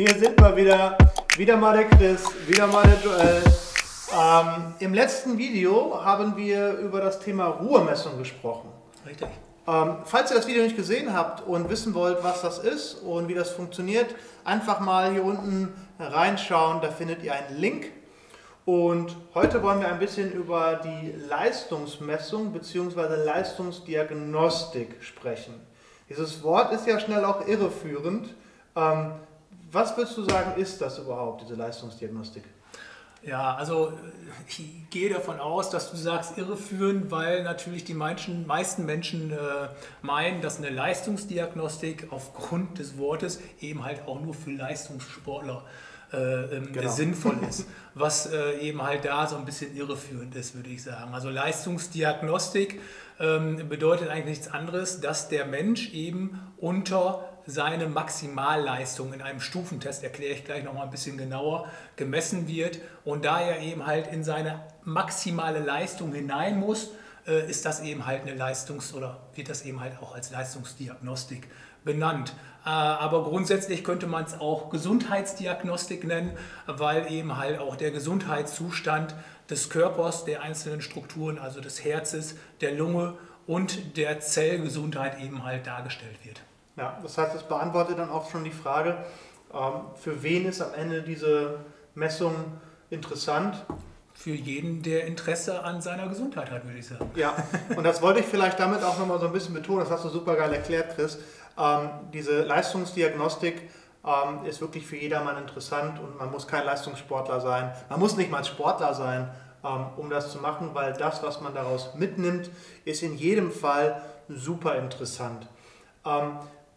Hier sind wir wieder. Wieder mal der Chris, wieder mal der Joel. Ähm, Im letzten Video haben wir über das Thema Ruhemessung gesprochen. Richtig. Ähm, falls ihr das Video nicht gesehen habt und wissen wollt, was das ist und wie das funktioniert, einfach mal hier unten reinschauen. Da findet ihr einen Link. Und heute wollen wir ein bisschen über die Leistungsmessung bzw. Leistungsdiagnostik sprechen. Dieses Wort ist ja schnell auch irreführend. Ähm, was würdest du sagen, ist das überhaupt, diese Leistungsdiagnostik? Ja, also ich gehe davon aus, dass du sagst irreführend, weil natürlich die meisten, meisten Menschen äh, meinen, dass eine Leistungsdiagnostik aufgrund des Wortes eben halt auch nur für Leistungssportler äh, ähm, genau. sinnvoll ist, was äh, eben halt da so ein bisschen irreführend ist, würde ich sagen. Also Leistungsdiagnostik ähm, bedeutet eigentlich nichts anderes, dass der Mensch eben unter seine Maximalleistung in einem Stufentest, erkläre ich gleich nochmal ein bisschen genauer, gemessen wird. Und da er eben halt in seine maximale Leistung hinein muss, äh, ist das eben halt eine Leistungs- oder wird das eben halt auch als Leistungsdiagnostik benannt. Äh, aber grundsätzlich könnte man es auch Gesundheitsdiagnostik nennen, weil eben halt auch der Gesundheitszustand des Körpers, der einzelnen Strukturen, also des Herzens, der Lunge und der Zellgesundheit eben halt dargestellt wird. Ja, das heißt, es beantwortet dann auch schon die Frage, ähm, für wen ist am Ende diese Messung interessant? Für jeden, der Interesse an seiner Gesundheit hat, würde ich sagen. Ja, und das wollte ich vielleicht damit auch nochmal so ein bisschen betonen, das hast du super geil erklärt, Chris. Ähm, diese Leistungsdiagnostik ähm, ist wirklich für jedermann interessant und man muss kein Leistungssportler sein. Man muss nicht mal Sportler sein, um das zu machen, weil das, was man daraus mitnimmt, ist in jedem Fall super interessant.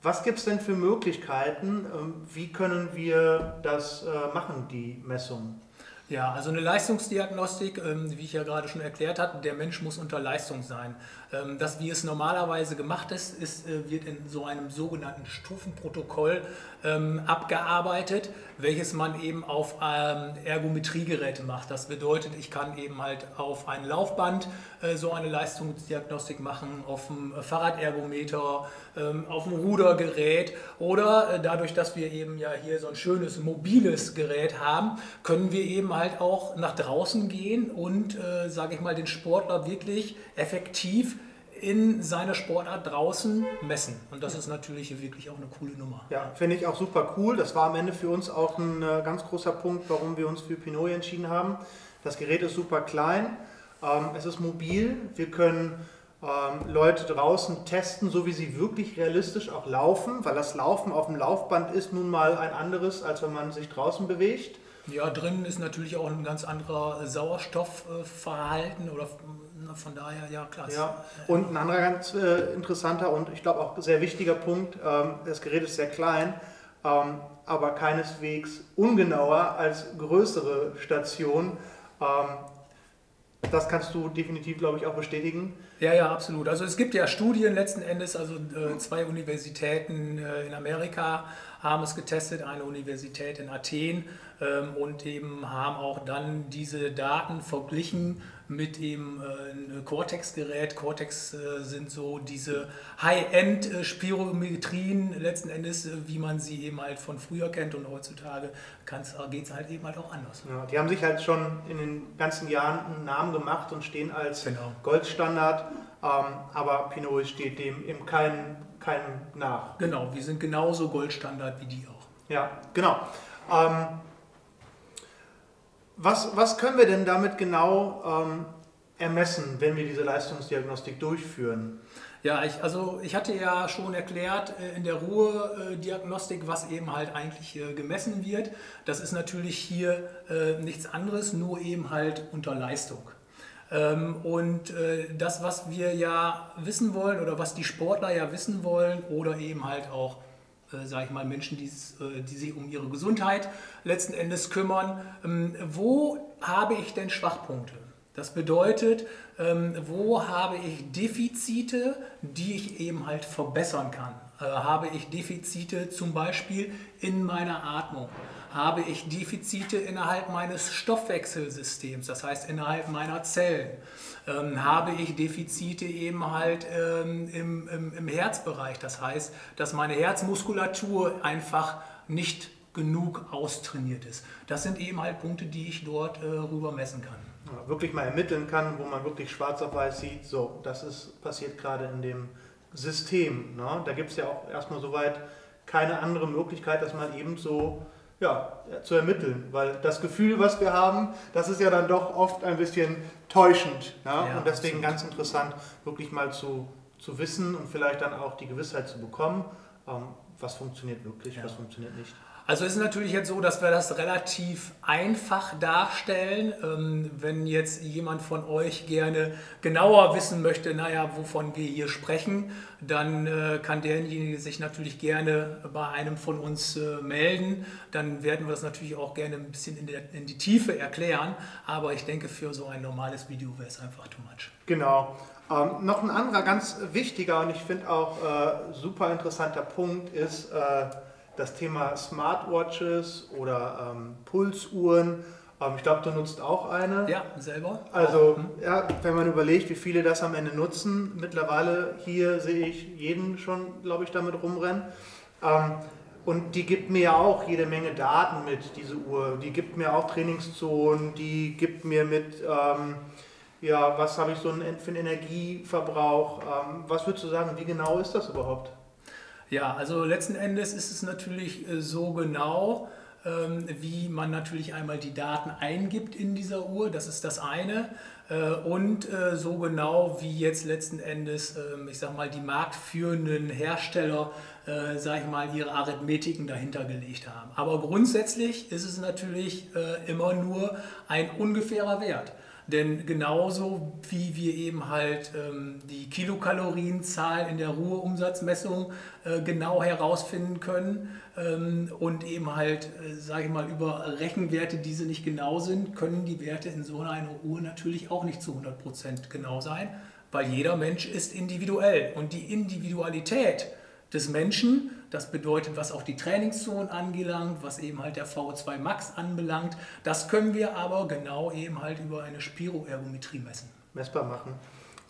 Was gibt es denn für Möglichkeiten? Ähm, wie können wir das äh, machen, die Messung? Ja, also eine Leistungsdiagnostik, ähm, wie ich ja gerade schon erklärt habe, der Mensch muss unter Leistung sein. Ähm, das, wie es normalerweise gemacht ist, ist äh, wird in so einem sogenannten Stufenprotokoll ähm, abgearbeitet, welches man eben auf ähm, Ergometriegeräte macht. Das bedeutet, ich kann eben halt auf ein Laufband äh, so eine Leistungsdiagnostik machen, auf dem Fahrradergometer, ähm, auf dem Rudergerät oder äh, dadurch, dass wir eben ja hier so ein schönes mobiles Gerät haben, können wir eben halt auch nach draußen gehen und, äh, sage ich mal, den Sportler wirklich effektiv in seiner Sportart draußen messen. Und das ist natürlich wirklich auch eine coole Nummer. Ja, finde ich auch super cool. Das war am Ende für uns auch ein äh, ganz großer Punkt, warum wir uns für Pinot entschieden haben. Das Gerät ist super klein, ähm, es ist mobil, wir können ähm, Leute draußen testen, so wie sie wirklich realistisch auch laufen, weil das Laufen auf dem Laufband ist nun mal ein anderes, als wenn man sich draußen bewegt. Ja, drinnen ist natürlich auch ein ganz anderer Sauerstoffverhalten oder von daher, ja klar. Ja. Und ein anderer ganz äh, interessanter und ich glaube auch sehr wichtiger Punkt, ähm, das Gerät ist sehr klein, ähm, aber keineswegs ungenauer als größere Stationen. Ähm, das kannst du definitiv, glaube ich, auch bestätigen. Ja, ja, absolut. Also es gibt ja Studien letzten Endes, also äh, zwei Universitäten äh, in Amerika haben es getestet, eine Universität in Athen ähm, und eben haben auch dann diese Daten verglichen mit dem äh, Cortex-Gerät. Cortex äh, sind so diese High-End-Spirometrien letzten Endes, äh, wie man sie eben halt von früher kennt und heutzutage geht es halt eben halt auch anders. Ja, die haben sich halt schon in den ganzen Jahren einen Namen gemacht und stehen als genau. Goldstandard, ähm, aber Pinot steht dem im keinem kein nach. Genau, wir sind genauso Goldstandard wie die auch. Ja, genau. Ähm, was, was können wir denn damit genau ähm, ermessen, wenn wir diese Leistungsdiagnostik durchführen? Ja, ich, also ich hatte ja schon erklärt äh, in der Ruhediagnostik, was eben halt eigentlich äh, gemessen wird. Das ist natürlich hier äh, nichts anderes, nur eben halt unter Leistung. Ähm, und das, was wir ja wissen wollen oder was die Sportler ja wissen wollen oder eben halt auch äh, sage ich mal, Menschen, die, äh, die sich um ihre Gesundheit letzten Endes kümmern. Ähm, wo habe ich denn Schwachpunkte? Das bedeutet, ähm, wo habe ich Defizite, die ich eben halt verbessern kann? Äh, habe ich Defizite zum Beispiel in meiner Atmung? Habe ich Defizite innerhalb meines Stoffwechselsystems, das heißt innerhalb meiner Zellen? Ähm, habe ich Defizite eben halt ähm, im, im, im Herzbereich, das heißt, dass meine Herzmuskulatur einfach nicht genug austrainiert ist. Das sind eben halt Punkte, die ich dort äh, rüber messen kann. Ja, wirklich mal ermitteln kann, wo man wirklich schwarz auf weiß sieht, so, das ist passiert gerade in dem System. Ne? Da gibt es ja auch erstmal soweit keine andere Möglichkeit, das mal eben so ja, zu ermitteln. Weil das Gefühl, was wir haben, das ist ja dann doch oft ein bisschen täuschend. Ne? Ja, und deswegen absolut. ganz interessant, wirklich mal zu, zu wissen und vielleicht dann auch die Gewissheit zu bekommen, ähm, was funktioniert wirklich, ja. was funktioniert nicht. Also ist natürlich jetzt so, dass wir das relativ einfach darstellen. Ähm, wenn jetzt jemand von euch gerne genauer wissen möchte, naja, wovon wir hier sprechen, dann äh, kann derjenige sich natürlich gerne bei einem von uns äh, melden. Dann werden wir das natürlich auch gerne ein bisschen in, der, in die Tiefe erklären. Aber ich denke, für so ein normales Video wäre es einfach too much. Genau. Ähm, noch ein anderer ganz wichtiger und ich finde auch äh, super interessanter Punkt ist, äh, das Thema Smartwatches oder ähm, Pulsuhren. Ähm, ich glaube, du nutzt auch eine. Ja, selber. Also, mhm. ja, wenn man überlegt, wie viele das am Ende nutzen, mittlerweile hier sehe ich jeden schon, glaube ich, damit rumrennen. Ähm, und die gibt mir ja auch jede Menge Daten mit, diese Uhr. Die gibt mir auch Trainingszonen, die gibt mir mit, ähm, ja, was habe ich so für einen Energieverbrauch. Ähm, was würdest du sagen, wie genau ist das überhaupt? Ja, also letzten Endes ist es natürlich äh, so genau, ähm, wie man natürlich einmal die Daten eingibt in dieser Uhr, das ist das eine. Äh, und äh, so genau wie jetzt letzten Endes, ähm, ich sag mal, die marktführenden Hersteller, sag ich mal, ihre Arithmetiken dahinter gelegt haben. Aber grundsätzlich ist es natürlich immer nur ein ungefährer Wert. Denn genauso wie wir eben halt ähm, die Kilokalorienzahl in der Ruheumsatzmessung äh, genau herausfinden können ähm, und eben halt, äh, sage ich mal, über Rechenwerte, die sie nicht genau sind, können die Werte in so einer Uhr natürlich auch nicht zu 100% genau sein, weil jeder Mensch ist individuell. Und die Individualität des Menschen das bedeutet, was auch die Trainingszonen angelangt, was eben halt der VO2 Max anbelangt. Das können wir aber genau eben halt über eine Spiroergometrie messen. Messbar machen.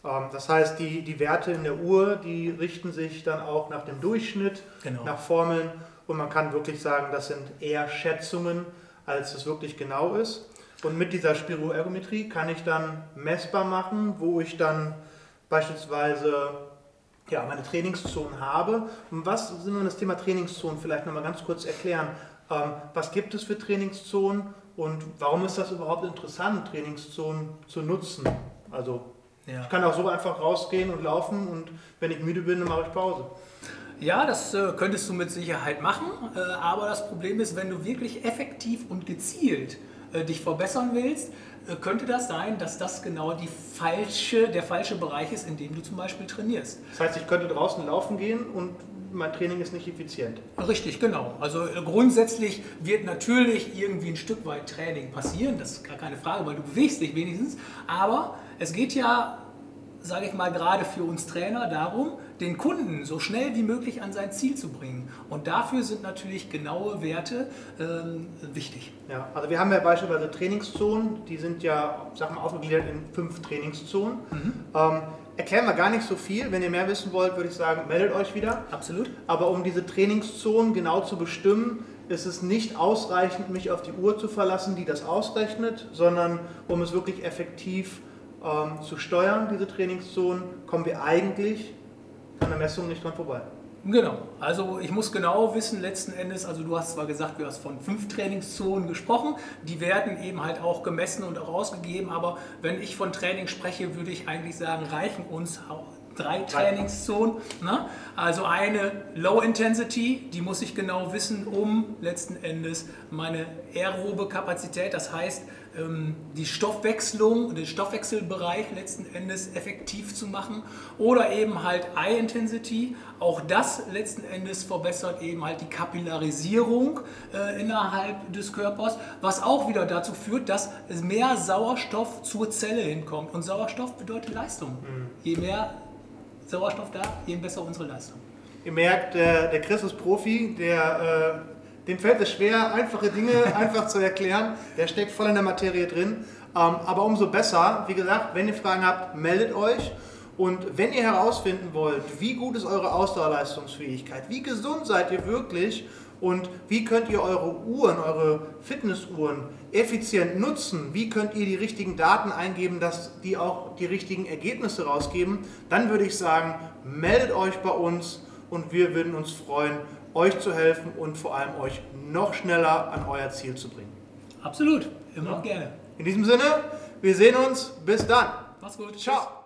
Ähm, das heißt, die, die Werte in der Uhr, die richten sich dann auch nach dem Durchschnitt, genau. nach Formeln und man kann wirklich sagen, das sind eher Schätzungen, als es wirklich genau ist. Und mit dieser Spiroergometrie kann ich dann messbar machen, wo ich dann beispielsweise ja, meine Trainingszonen habe. Und was sind wir das Thema Trainingszonen vielleicht nochmal ganz kurz erklären? Ähm, was gibt es für Trainingszonen und warum ist das überhaupt interessant, Trainingszonen zu nutzen? Also ja. ich kann auch so einfach rausgehen und laufen und wenn ich müde bin, dann mache ich Pause. Ja, das äh, könntest du mit Sicherheit machen, äh, aber das Problem ist, wenn du wirklich effektiv und gezielt äh, dich verbessern willst, äh, könnte das sein, dass das genau die falsche, der falsche Bereich ist, in dem du zum Beispiel trainierst. Das heißt, ich könnte draußen laufen gehen und mein Training ist nicht effizient. Richtig, genau. Also äh, grundsätzlich wird natürlich irgendwie ein Stück weit Training passieren, das ist gar keine Frage, weil du bewegst dich wenigstens. Aber es geht ja sage ich mal, gerade für uns Trainer darum, den Kunden so schnell wie möglich an sein Ziel zu bringen. Und dafür sind natürlich genaue Werte ähm, wichtig. Ja, also wir haben ja beispielsweise Trainingszonen, die sind ja, sag mal, aufgegliedert in fünf Trainingszonen. Mhm. Ähm, erklären wir gar nicht so viel. Wenn ihr mehr wissen wollt, würde ich sagen, meldet euch wieder. Absolut. Aber um diese Trainingszonen genau zu bestimmen, ist es nicht ausreichend, mich auf die Uhr zu verlassen, die das ausrechnet, sondern um es wirklich effektiv zu ähm, zu steuern, diese Trainingszonen, kommen wir eigentlich an der Messung nicht dran vorbei. Genau, also ich muss genau wissen, letzten Endes, also du hast zwar gesagt, du hast von fünf Trainingszonen gesprochen, die werden eben halt auch gemessen und auch ausgegeben, aber wenn ich von Training spreche, würde ich eigentlich sagen, reichen uns drei Trainingszonen. Ne? Also eine Low Intensity, die muss ich genau wissen, um letzten Endes meine aerobe Kapazität, das heißt, ähm, die Stoffwechslung, den Stoffwechselbereich letzten Endes effektiv zu machen oder eben halt Eye Intensity. Auch das letzten Endes verbessert eben halt die Kapillarisierung äh, innerhalb des Körpers, was auch wieder dazu führt, dass mehr Sauerstoff zur Zelle hinkommt. Und Sauerstoff bedeutet Leistung. Mhm. Je mehr Sauerstoff da, je besser unsere Leistung. Ihr merkt, der, der Chris ist Profi, der äh dem fällt es schwer, einfache Dinge einfach zu erklären. Der steckt voll in der Materie drin. Ähm, aber umso besser, wie gesagt, wenn ihr Fragen habt, meldet euch. Und wenn ihr herausfinden wollt, wie gut ist eure Ausdauerleistungsfähigkeit, wie gesund seid ihr wirklich und wie könnt ihr eure Uhren, eure Fitnessuhren effizient nutzen, wie könnt ihr die richtigen Daten eingeben, dass die auch die richtigen Ergebnisse rausgeben, dann würde ich sagen, meldet euch bei uns und wir würden uns freuen, euch zu helfen und vor allem euch noch schneller an euer Ziel zu bringen. Absolut, immer ja. gerne. In diesem Sinne, wir sehen uns. Bis dann. Mach's gut. Ciao. Tschüss.